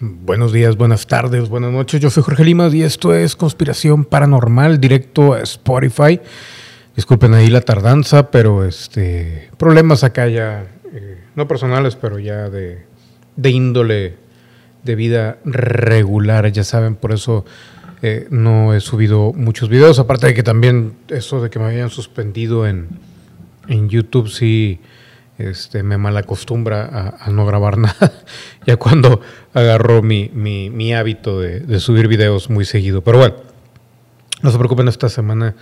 Buenos días, buenas tardes, buenas noches. Yo soy Jorge Limas y esto es Conspiración Paranormal, directo a Spotify. Disculpen ahí la tardanza, pero este problemas acá ya, eh, no personales, pero ya de, de, índole de vida regular, ya saben, por eso eh, no he subido muchos videos. Aparte de que también eso de que me habían suspendido en, en YouTube, sí este, me malacostumbra a, no grabar nada. ya cuando agarró mi, mi, hábito de, subir videos muy seguido. Pero bueno, no se preocupen, esta semana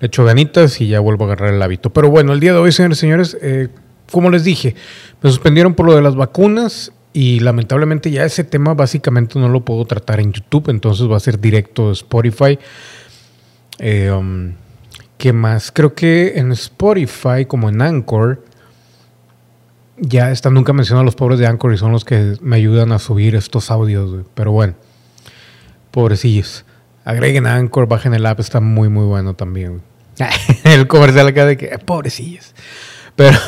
le echo ganitas y ya vuelvo a agarrar el hábito. Pero bueno, el día de hoy, señores y señores, eh, como les dije, me suspendieron por lo de las vacunas y lamentablemente ya ese tema básicamente no lo puedo tratar en YouTube, entonces va a ser directo de Spotify. Eh, um, ¿Qué más? Creo que en Spotify, como en Anchor, ya está, nunca mencionado a los pobres de Anchor y son los que me ayudan a subir estos audios, Pero bueno, pobrecillos. Agreguen a Anchor, bajen el app, está muy, muy bueno también. el comercial acá de que, eh, pobrecillos. Pero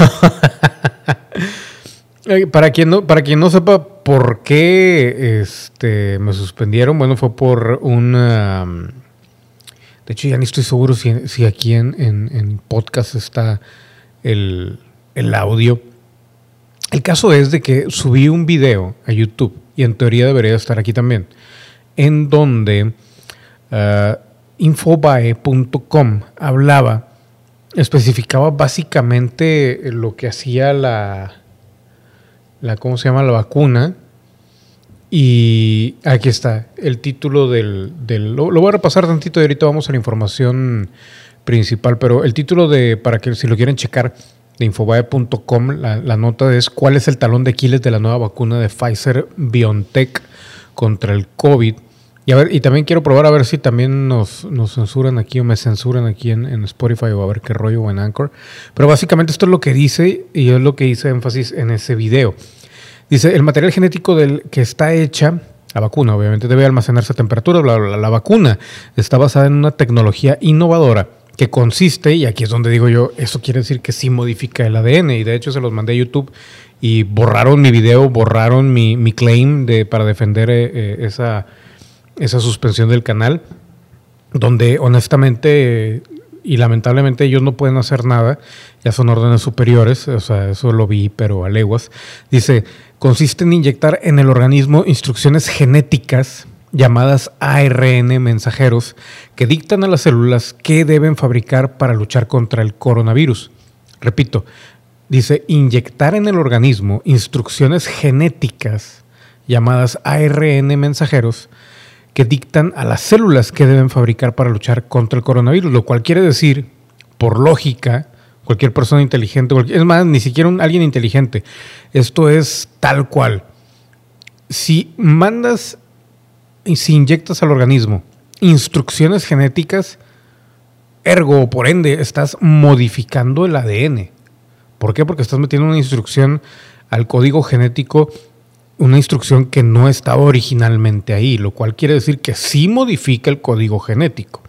para quien no, para quien no sepa por qué este, me suspendieron, bueno, fue por una... De hecho, ya ni estoy seguro si, aquí en, en, podcast está el, el audio el caso es de que subí un video a YouTube, y en teoría debería estar aquí también, en donde uh, infobae.com hablaba, especificaba básicamente lo que hacía la, la, ¿cómo se llama? La vacuna. Y aquí está el título del... lo, voy a repasar tantito y ahorita vamos a la información principal, pero el título de, para que si lo quieren checar, de infobae.com, la, nota es cuál es el talón de Aquiles de la nueva vacuna de Pfizer BioNTech contra el COVID. Y, a ver, y también quiero probar a ver si también nos, censuran aquí o me censuran aquí en, Spotify o a ver qué rollo o en Anchor. Pero básicamente esto es lo que dice y es lo que hice énfasis en ese video. Dice, el material genético del que está hecha, la vacuna obviamente debe almacenarse a temperatura, la vacuna está basada en una tecnología innovadora que consiste, y aquí es donde digo yo, eso quiere decir que sí modifica el ADN, y de hecho se los mandé a YouTube y borraron mi video, borraron mi, mi claim de, para defender eh, eh, esa, esa suspensión del canal, donde honestamente y lamentablemente ellos no pueden hacer nada, ya son órdenes superiores, o sea, eso lo vi, pero a leguas. Dice, consiste en inyectar en el organismo instrucciones genéticas llamadas ARN mensajeros que dictan a las células qué deben fabricar para luchar contra el coronavirus. Repito, dice inyectar en el organismo instrucciones genéticas llamadas ARN mensajeros que dictan a las células qué deben fabricar para luchar contra el coronavirus, lo cual quiere decir, por lógica, cualquier persona inteligente, es más, ni siquiera un, alguien inteligente, esto es tal cual. Si mandas y si inyectas al organismo instrucciones genéticas, ergo, por ende, estás modificando el ADN. ¿Por qué? Porque estás metiendo una instrucción al código genético, una instrucción que no estaba originalmente ahí, lo cual quiere decir que sí modifica el código genético.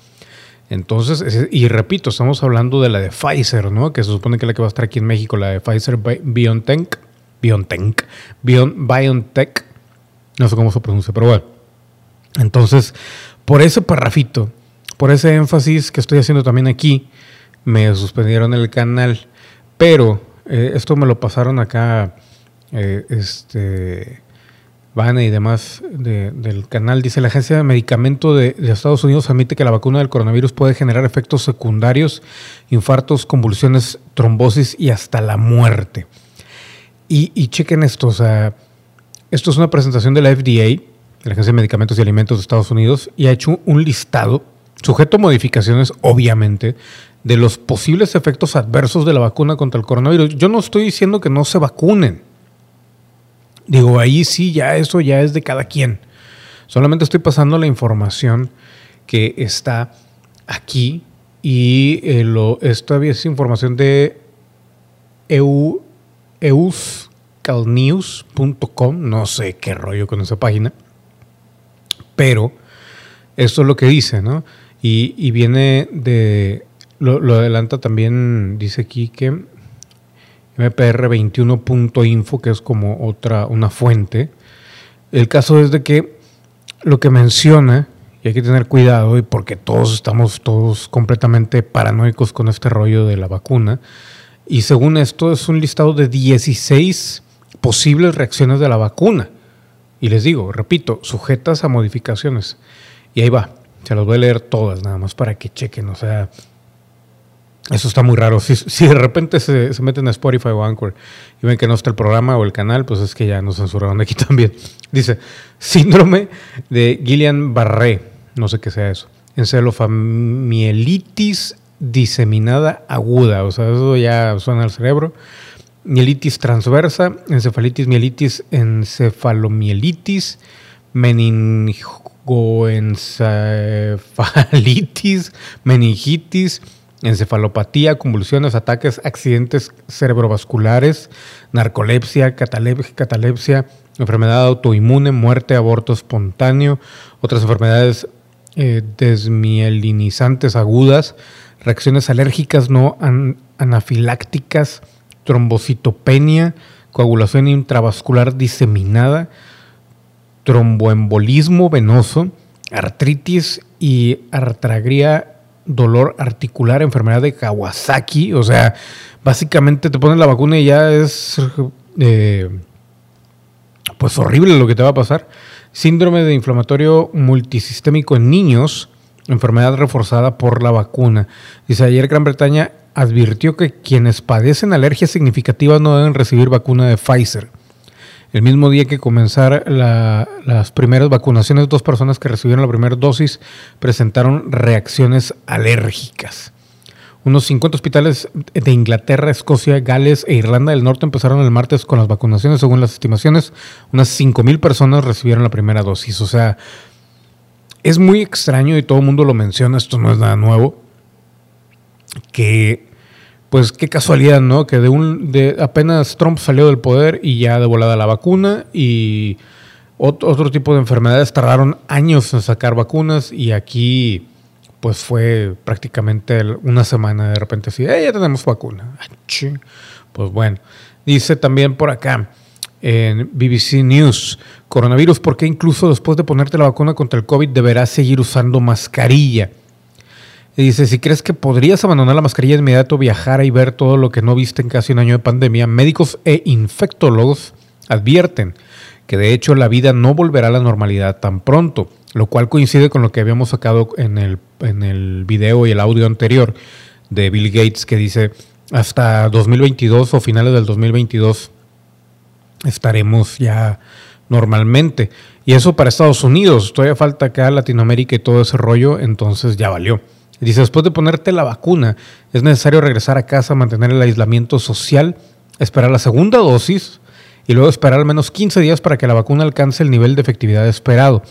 Entonces, y repito, estamos hablando de la de Pfizer, ¿no? Que se supone que es la que va a estar aquí en México, la de Pfizer BioNTech, BioNTech, BioNTech, no sé cómo se pronuncia, pero bueno. Entonces, por ese parrafito, por ese énfasis que estoy haciendo también aquí, me suspendieron el canal. Pero eh, esto me lo pasaron acá, eh, este, Vane y demás del canal. Dice, la Agencia de Medicamento de, Estados Unidos admite que la vacuna del coronavirus puede generar efectos secundarios, infartos, convulsiones, trombosis y hasta la muerte. Y, y chequen esto, o sea, esto es una presentación de la FDA la Agencia de Medicamentos y Alimentos de Estados Unidos, y ha hecho un listado, sujeto a modificaciones, obviamente, de los posibles efectos adversos de la vacuna contra el coronavirus. Yo no estoy diciendo que no se vacunen. Digo, ahí sí, ya eso ya es de cada quien. Solamente estoy pasando la información que está aquí y eh, lo, esto es información de EU, euscalnews.com, no sé qué rollo con esa página pero esto es lo que dice, ¿no? Y, viene de, lo, adelanta también, dice aquí que mpr21.info, que es como otra, una fuente, El caso es de que lo que menciona, y hay que tener cuidado, y porque todos estamos todos completamente paranoicos con este rollo de la vacuna, y según esto es un listado de 16 posibles reacciones de la vacuna. Y les digo, repito, sujetas a modificaciones. Y ahí va, se las voy a leer todas nada más para que chequen, o sea, eso está muy raro. Si, de repente se, meten a Spotify o Anchor y ven que no está el programa o el canal, pues es que ya nos censuraron aquí también. Dice, síndrome de Guillain-Barré, no sé qué sea eso, encefalomielitis diseminada aguda, o sea, eso ya suena al cerebro. Mielitis transversa, encefalitis, mielitis, encefalomielitis, meningoencefalitis, meningitis, encefalopatía, convulsiones, ataques, accidentes cerebrovasculares, narcolepsia, catalepsia, enfermedad autoinmune, muerte, aborto espontáneo, otras enfermedades eh, desmielinizantes agudas, reacciones alérgicas no anafilácticas, trombocitopenia, coagulación intravascular diseminada, tromboembolismo venoso, artritis y artragría dolor articular, enfermedad de Kawasaki. O sea, básicamente te ponen la vacuna y ya es eh, pues horrible lo que te va a pasar. Síndrome de inflamatorio multisistémico en niños, enfermedad reforzada por la vacuna. Dice, ayer Gran Bretaña advirtió que quienes padecen alergias significativas no deben recibir vacuna de Pfizer. El mismo día que comenzaron las primeras vacunaciones, dos personas que recibieron la primera dosis presentaron reacciones alérgicas. Unos 50 hospitales de Inglaterra, Escocia, Gales e Irlanda del Norte empezaron el martes con las vacunaciones. Según las estimaciones, unas 5.000 personas recibieron la primera dosis. O sea, es muy extraño y todo el mundo lo menciona, esto no es nada nuevo, que pues qué casualidad, ¿no? Que de un de apenas Trump salió del poder y ya de volada la vacuna y otro, tipo de enfermedades tardaron años en sacar vacunas y aquí pues fue prácticamente una semana de repente así, ya tenemos vacuna. Ah, pues bueno, dice también por acá en BBC News, coronavirus, ¿por qué incluso después de ponerte la vacuna contra el COVID deberás seguir usando mascarilla? Y dice, si crees que podrías abandonar la mascarilla de inmediato, viajar y ver todo lo que no viste en casi un año de pandemia, médicos e infectólogos advierten que de hecho la vida no volverá a la normalidad tan pronto, lo cual coincide con lo que habíamos sacado en el, en el video y el audio anterior de Bill Gates que dice hasta 2022 o finales del 2022 estaremos ya normalmente. Y eso para Estados Unidos, todavía falta acá Latinoamérica y todo ese rollo, entonces ya valió. Dice, después de ponerte la vacuna, es necesario regresar a casa, mantener el aislamiento social, esperar la segunda dosis y luego esperar al menos 15 días para que la vacuna alcance el nivel de efectividad esperado,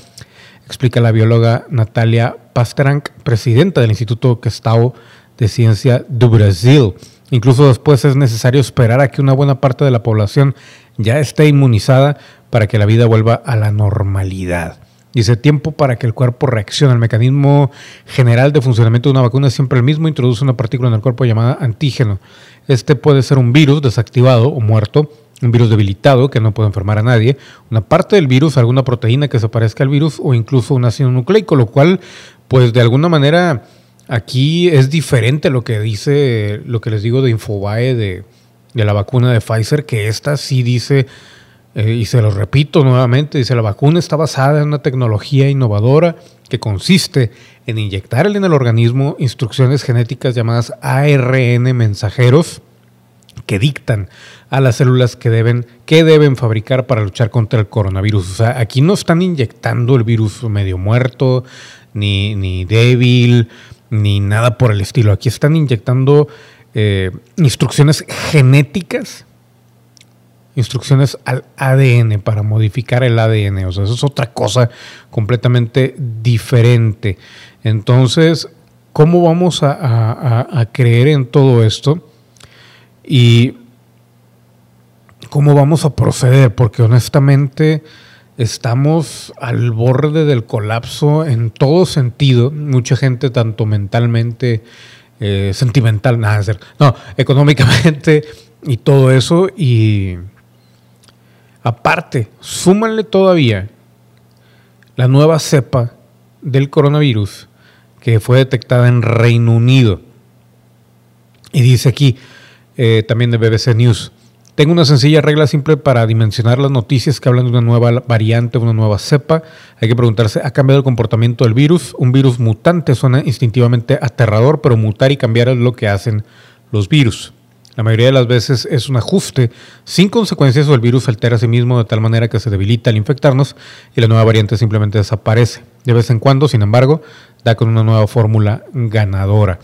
explica la bióloga Natalia Pasterank, presidenta del Instituto Gestao de Ciencia de Brasil. Incluso después es necesario esperar a que una buena parte de la población ya esté inmunizada para que la vida vuelva a la normalidad. Dice, tiempo para que el cuerpo reaccione. El mecanismo general de funcionamiento de una vacuna es siempre el mismo. Introduce una partícula en el cuerpo llamada antígeno. Este puede ser un virus desactivado o muerto, un virus debilitado que no puede enfermar a nadie, una parte del virus, alguna proteína que se parezca al virus o incluso un ácido nucleico, lo cual, pues de alguna manera, aquí es diferente lo que dice, lo que les digo de Infobae de, de la vacuna de Pfizer, que esta sí dice eh, y se lo repito nuevamente, dice, la vacuna está basada en una tecnología innovadora que consiste en inyectar en el organismo instrucciones genéticas llamadas ARN mensajeros que dictan a las células que deben, que deben fabricar para luchar contra el coronavirus. O sea, aquí no están inyectando el virus medio muerto, ni, ni débil, ni nada por el estilo. Aquí están inyectando eh, instrucciones genéticas instrucciones al ADN para modificar el ADN. O sea, eso es otra cosa completamente diferente. Entonces, ¿cómo vamos a, creer en todo esto? Y cómo vamos a proceder, porque honestamente estamos al borde del colapso en todo sentido. Mucha gente, tanto mentalmente, eh, sentimental, nada, no, económicamente y todo eso. Y Aparte, súmanle todavía la nueva cepa del coronavirus que fue detectada en Reino Unido. Y dice aquí, eh, también de BBC News, tengo una sencilla regla simple para dimensionar las noticias que hablan de una nueva variante, una nueva cepa. Hay que preguntarse, ¿ha cambiado el comportamiento del virus? Un virus mutante suena instintivamente aterrador, pero mutar y cambiar es lo que hacen los virus. La mayoría de las veces es un ajuste sin consecuencias o el virus altera a sí mismo de tal manera que se debilita al infectarnos y la nueva variante simplemente desaparece. De vez en cuando, sin embargo, da con una nueva fórmula ganadora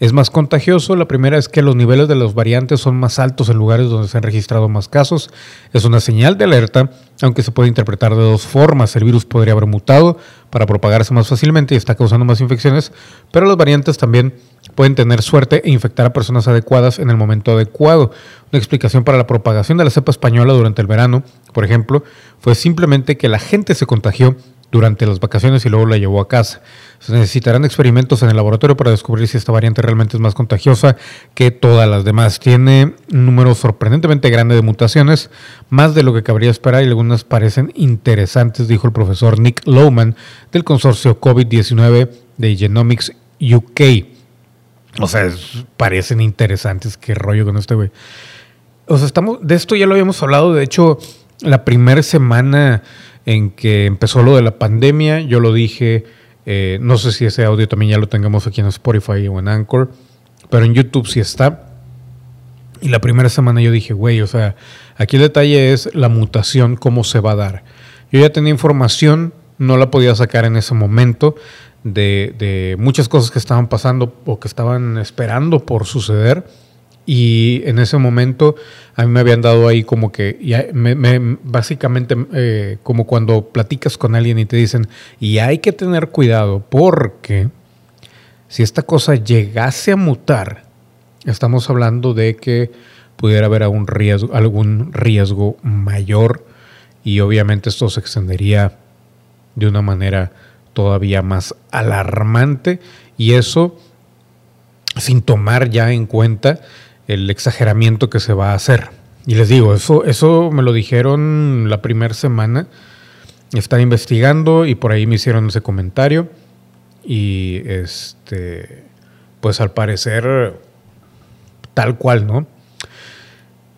es más contagioso. La primera es que los niveles de los variantes son más altos en lugares donde se han registrado más casos. Es una señal de alerta, aunque se puede interpretar de dos formas. El virus podría haber mutado para propagarse más fácilmente y está causando más infecciones, pero las variantes también pueden tener suerte e infectar a personas adecuadas en el momento adecuado. Una explicación para la propagación de la cepa española durante el verano, por ejemplo, fue simplemente que la gente se contagió durante las vacaciones y luego la llevó a casa. Se necesitarán experimentos en el laboratorio para descubrir si esta variante realmente es más contagiosa que todas las demás. Tiene un número sorprendentemente grande de mutaciones, más de lo que cabría esperar y algunas parecen interesantes, dijo el profesor Nick Lowman del consorcio COVID-19 de Genomics UK. O sea, parecen interesantes. Qué rollo con este güey. O sea, estamos, de esto ya lo habíamos hablado. De hecho, la primera semana en que empezó lo de la pandemia, yo lo dije, eh, no sé si ese audio también ya lo tengamos aquí en Spotify o en Anchor, pero en YouTube sí está. Y la primera semana yo dije, güey, o sea, aquí el detalle es la mutación, cómo se va a dar. Yo ya tenía información, no la podía sacar en ese momento de, de muchas cosas que estaban pasando o que estaban esperando por suceder y en ese momento a mí me habían dado ahí como que, básicamente eh, como cuando platicas con alguien y te dicen, y hay que tener cuidado porque si esta cosa llegase a mutar, estamos hablando de que pudiera haber algún riesgo mayor y obviamente esto se extendería de una manera todavía más alarmante y eso sin tomar ya en cuenta el exageramiento que se va a hacer. Y les digo, eso, eso me lo dijeron la primera semana. Estaba investigando y por ahí me hicieron ese comentario. Y este, pues al parecer, tal cual, ¿no?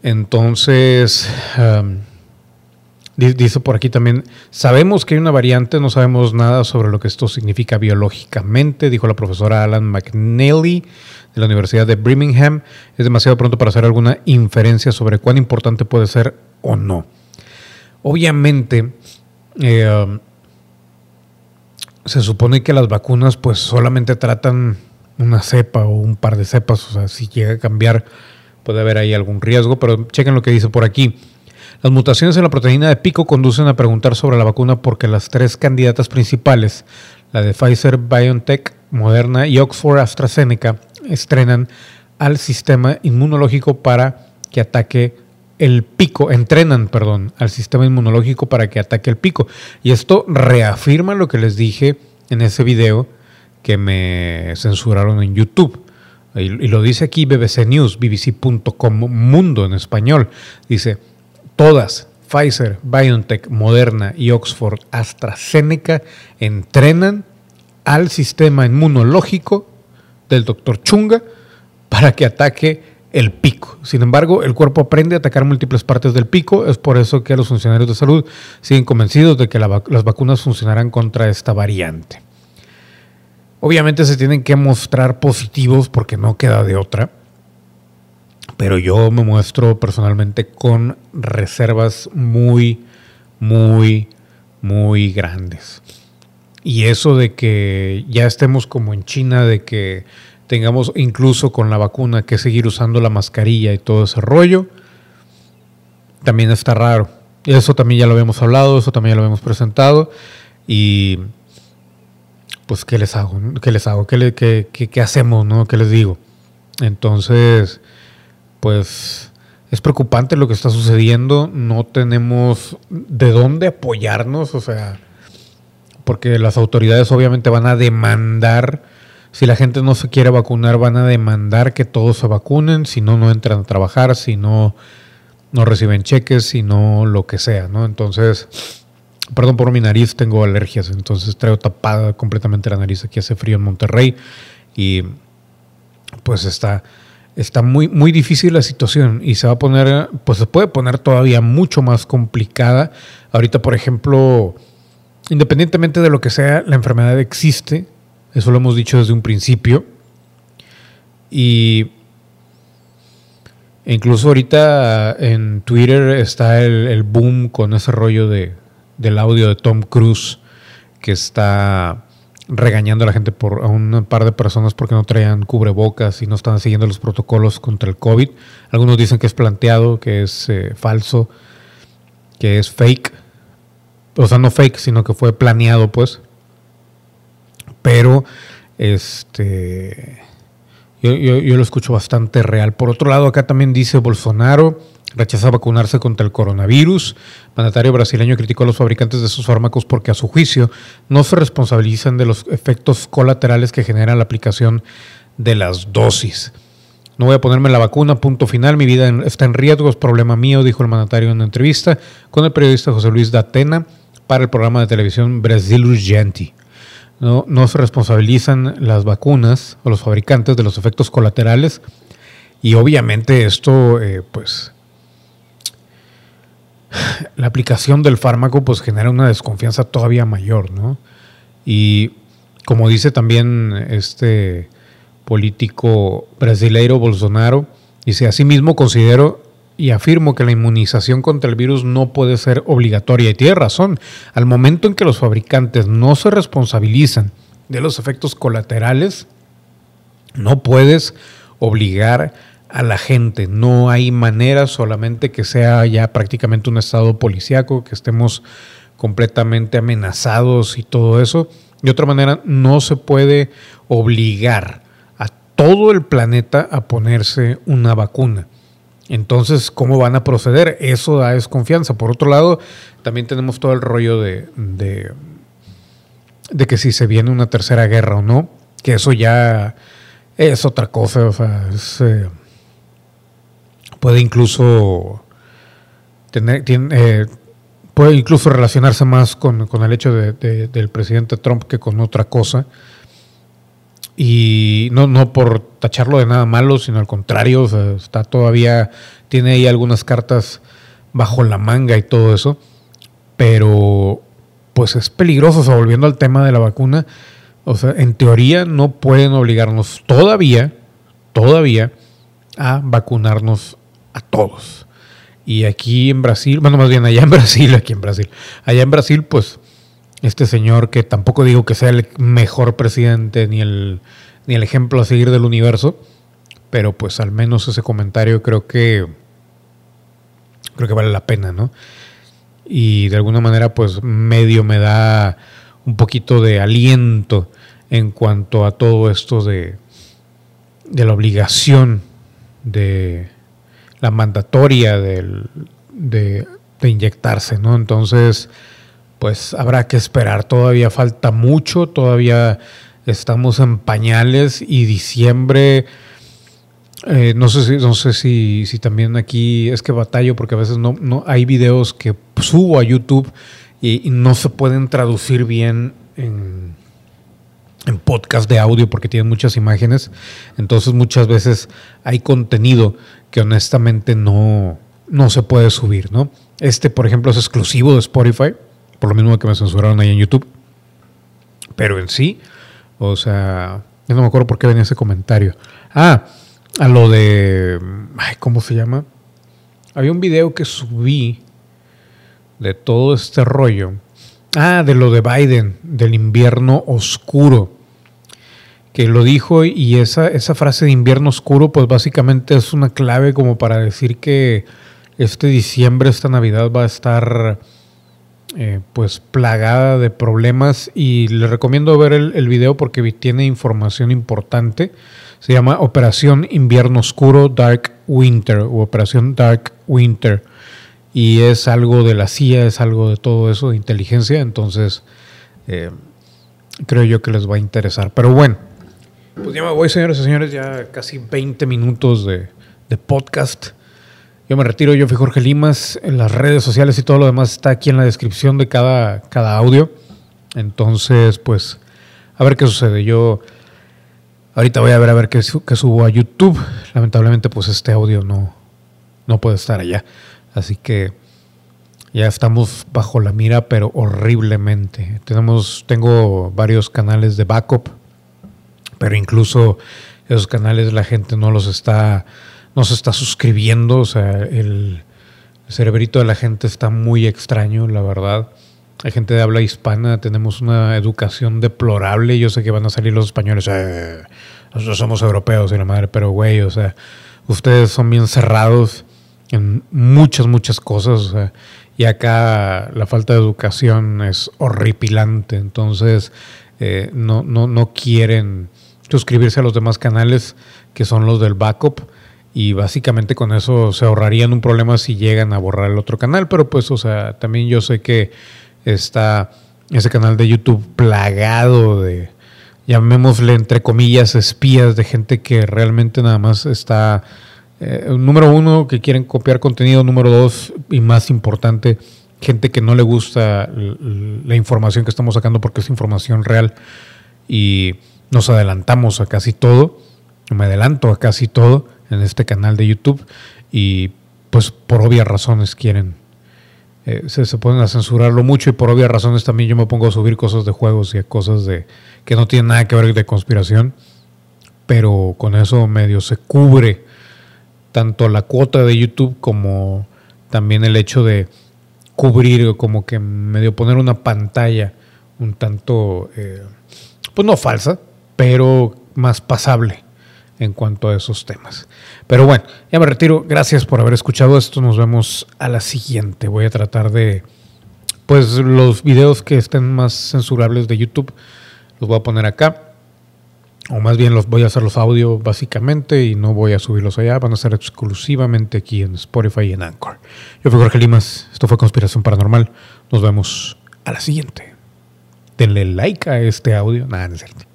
Entonces, dice por aquí también, sabemos que hay una variante, no sabemos nada sobre lo que esto significa biológicamente, dijo la profesora Alan McNally de la Universidad de Birmingham. Es demasiado pronto para hacer alguna inferencia sobre cuán importante puede ser o no. Obviamente, eh, um, se supone que las vacunas pues solamente tratan una cepa o un par de cepas, o sea, si llega a cambiar puede haber ahí algún riesgo, pero chequen lo que dice por aquí. Las mutaciones en la proteína de pico conducen a preguntar sobre la vacuna porque las tres candidatas principales, la de Pfizer, BioNTech, Moderna y Oxford AstraZeneca, estrenan al sistema inmunológico para que ataque el pico, entrenan, perdón, al sistema inmunológico para que ataque el pico. Y esto reafirma lo que les dije en ese video que me censuraron en YouTube. Y, lo dice aquí BBC News, bbc.com Mundo en español. Dice, todas, Pfizer, BioNTech, Moderna y Oxford AstraZeneca entrenan al sistema inmunológico del doctor Chunga para que ataque el pico. Sin embargo, el cuerpo aprende a atacar múltiples partes del pico. Es por eso que los funcionarios de salud siguen convencidos de que las vacunas funcionarán contra esta variante. Obviamente se tienen que mostrar positivos porque no queda de otra. Pero yo me muestro personalmente con reservas muy, muy, muy grandes. Y eso de que ya estemos como en China, de que tengamos incluso con la vacuna que seguir usando la mascarilla y todo ese rollo, también está raro. Eso también ya lo habíamos hablado, eso también ya lo habíamos presentado. Y pues, ¿qué les hago? ¿Qué les hago? ¿Qué, qué, qué hacemos? ¿no? ¿Qué les digo? Entonces, pues es preocupante lo que está sucediendo. No tenemos de dónde apoyarnos. O sea, porque las autoridades obviamente van a demandar, si la gente no se quiere vacunar, van a demandar que todos se vacunen, si no, no entran a trabajar, si no, no reciben cheques, si no, lo que sea, ¿no? Entonces, perdón por mi nariz, tengo alergias, entonces traigo tapada completamente la nariz. Aquí hace frío en Monterrey y pues está, está muy, muy difícil la situación y se va a poner, pues se puede poner todavía mucho más complicada. Ahorita, por ejemplo, independientemente de lo que sea, la enfermedad existe, eso lo hemos dicho desde un principio. Y incluso ahorita en Twitter está el, boom con ese rollo de, del audio de Tom Cruise que está regañando a la gente por a un par de personas porque no traían cubrebocas y no están siguiendo los protocolos contra el COVID. Algunos dicen que es planteado, que es eh, falso, que es fake. O sea, no fake, sino que fue planeado, pues. Pero, este yo, lo escucho bastante real. Por otro lado, acá también dice Bolsonaro rechaza vacunarse contra el coronavirus. mandatario brasileño criticó a los fabricantes de esos fármacos porque a su juicio no se responsabilizan de los efectos colaterales que genera la aplicación de las dosis. No voy a ponerme la vacuna, punto final, mi vida está en riesgo, es problema mío, dijo el mandatario en una entrevista con el periodista José Luis Datena para el programa de televisión Brasil Urgente no, no se responsabilizan las vacunas o los fabricantes de los efectos colaterales y obviamente esto, eh, pues, la aplicación del fármaco pues genera una desconfianza todavía mayor, ¿no? Y como dice también este político brasileiro Bolsonaro, dice, asimismo considero y afirmo que la inmunización contra el virus no puede ser obligatoria. Y tiene razón, al momento en que los fabricantes no se responsabilizan de los efectos colaterales, no puedes obligar a la gente. No hay manera solamente que sea ya prácticamente un estado policíaco, que estemos completamente amenazados y todo eso. De otra manera, no se puede obligar a todo el planeta a ponerse una vacuna. Entonces, ¿cómo van a proceder? Eso da desconfianza. Por otro lado, también tenemos todo el rollo de, de, que si se viene una tercera guerra o no, que eso ya es otra cosa. O sea, eh, puede incluso tener, eh, puede incluso relacionarse más con, el hecho del presidente Trump que con otra cosa. Y no, no por tacharlo de nada malo, sino al contrario, está todavía, tiene ahí algunas cartas bajo la manga y todo eso. Pero pues es peligroso, o sea, volviendo al tema de la vacuna, o sea, en teoría no pueden obligarnos todavía, todavía, a vacunarnos a todos. Y aquí en Brasil, bueno, más bien allá en Brasil, aquí en Brasil, allá en Brasil, pues este señor que tampoco digo que sea el mejor presidente ni el, ni el ejemplo a seguir del universo, pero pues al menos ese comentario creo que creo que vale la pena, ¿no? Y de alguna manera pues medio me da un poquito de aliento en cuanto a todo esto de, de la obligación de la mandatoria de, de inyectarse, ¿no? Entonces, pues habrá que esperar. Todavía falta mucho, todavía estamos en pañales y diciembre. Eh, no sé, si, no sé si, si, también aquí es que batallo porque a veces no, no hay videos que subo a YouTube y, no se pueden traducir bien en, en, podcast de audio porque tienen muchas imágenes. Entonces muchas veces hay contenido que honestamente no, no se puede subir, ¿no? Este, por ejemplo, es exclusivo de Spotify por lo mismo que me censuraron ahí en YouTube. Pero en sí, o sea, yo no me acuerdo por qué venía ese comentario. Ah, a lo de, ay, ¿cómo se llama? Había un video que subí de todo este rollo. Ah, de lo de Biden, del invierno oscuro. Que lo dijo y esa, esa frase de invierno oscuro, pues básicamente es una clave como para decir que este diciembre, esta Navidad va a estar eh, pues plagada de problemas. Y le recomiendo ver el, video porque tiene información importante. Se llama Operación Invierno Oscuro Dark Winter o Operación Dark Winter. Y es algo de la CIA, es algo de todo eso, de inteligencia, entonces eh, creo yo que les va a interesar. Pero bueno, pues ya me voy señores y señores, ya casi 20 minutos de, de podcast Yo me retiro, yo fui Jorge Limas, en las redes sociales y todo lo demás está aquí en la descripción de cada, cada audio. Entonces, pues, a ver qué sucede. Yo ahorita voy a ver a ver qué, subo a YouTube. Lamentablemente, pues este audio no, no puede estar allá. Así que ya estamos bajo la mira, pero horriblemente. Tenemos, tengo varios canales de backup, pero incluso esos canales la gente no los está, no se está suscribiendo. O sea, el, cerebrito de la gente está muy extraño, la verdad. Hay gente de habla hispana, tenemos una educación deplorable. Yo sé que van a salir los españoles, eh, nosotros somos europeos y la madre, pero güey, o sea, ustedes son bien cerrados en muchas, muchas cosas. O sea, y acá la falta de educación es horripilante. Entonces, eh, no, no, no quieren suscribirse a los demás canales que son los del backup. Y básicamente con eso se ahorrarían un problema si llegan a borrar el otro canal. Pero pues, o sea, también yo sé que está ese canal de YouTube plagado de, llamémosle entre comillas, espías de gente que realmente nada más está eh, número uno, que quieren copiar contenido. Número dos, y más importante, gente que no le gusta la información que estamos sacando porque es información real. Y nos adelantamos a casi todo. Me adelanto a casi todo en este canal de YouTube. Y pues por obvias razones quieren. Eh, se, se ponen a censurarlo mucho y por obvias razones también yo me pongo a subir cosas de juegos y cosas de que no tienen nada que ver de conspiración. Pero con eso medio se cubre tanto la cuota de YouTube como también el hecho de cubrir, como que medio poner una pantalla un tanto, eh, pues no falsa, pero más pasable en cuanto a esos temas. Pero bueno, ya me retiro. Gracias por haber escuchado esto. Nos vemos a la siguiente. Voy a tratar de, pues los videos que estén más censurables de YouTube, los voy a poner acá o más bien los voy a hacer los audio básicamente y no voy a subirlos allá, van a ser exclusivamente aquí en Spotify y en Anchor. Yo fui Jorge Limas, esto fue Conspiración Paranormal, nos vemos a la siguiente. Denle like a este audio, nada, no es.